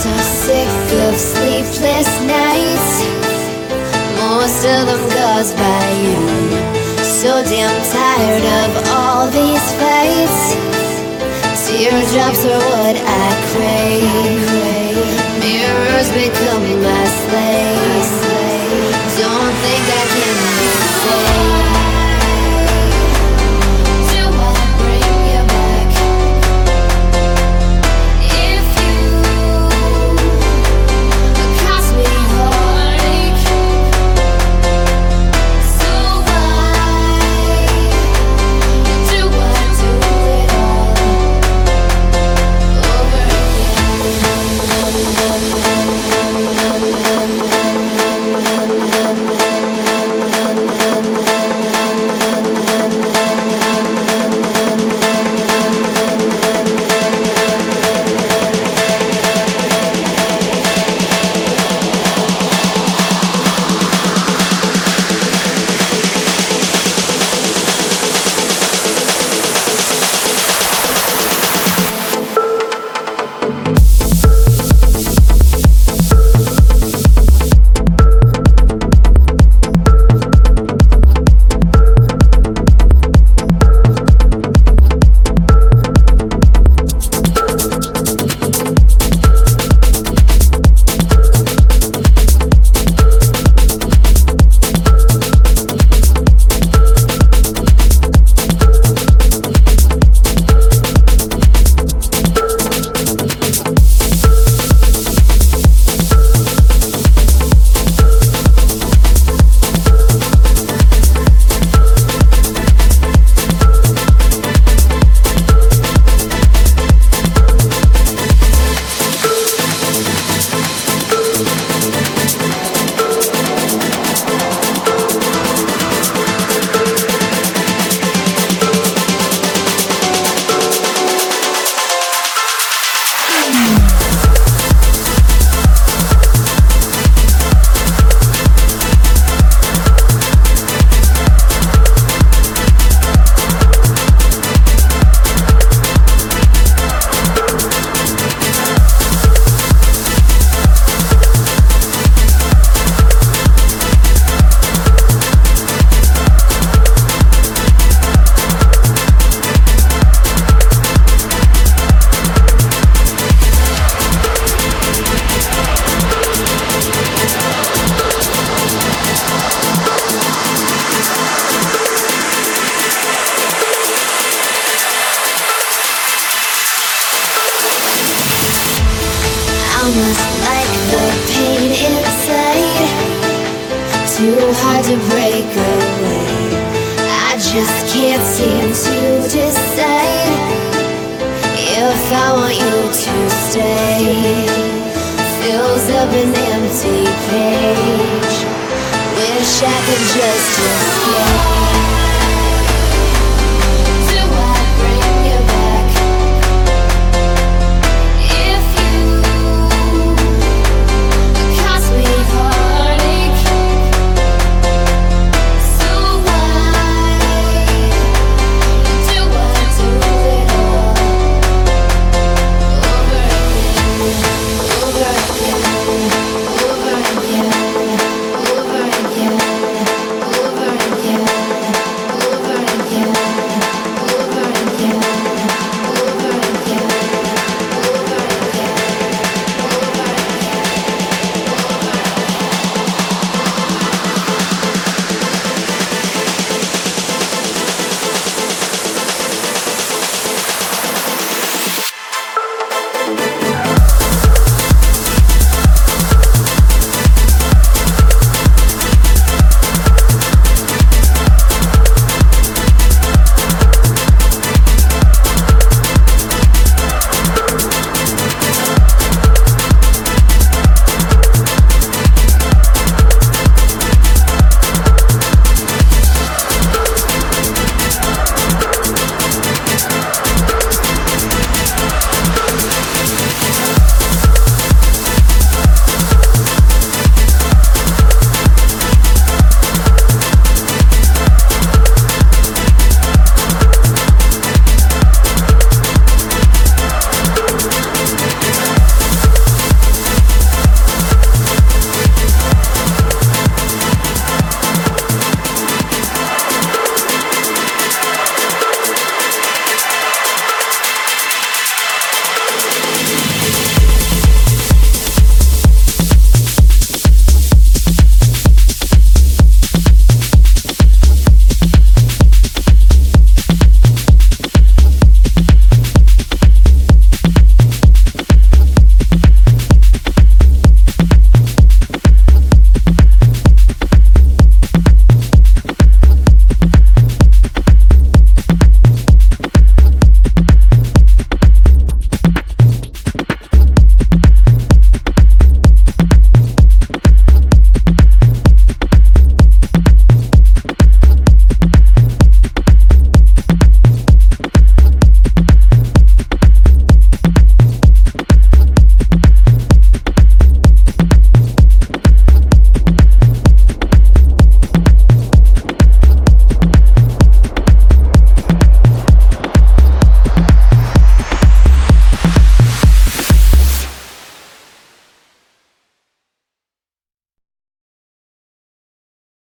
So sick of sleepless nights. Most of them caused by you. So damn tired of all these fights. Teardrops are what I crave. Too hard to break away. I just can't seem to decide If I want you to stay. Fills up an empty page Wish I could just escape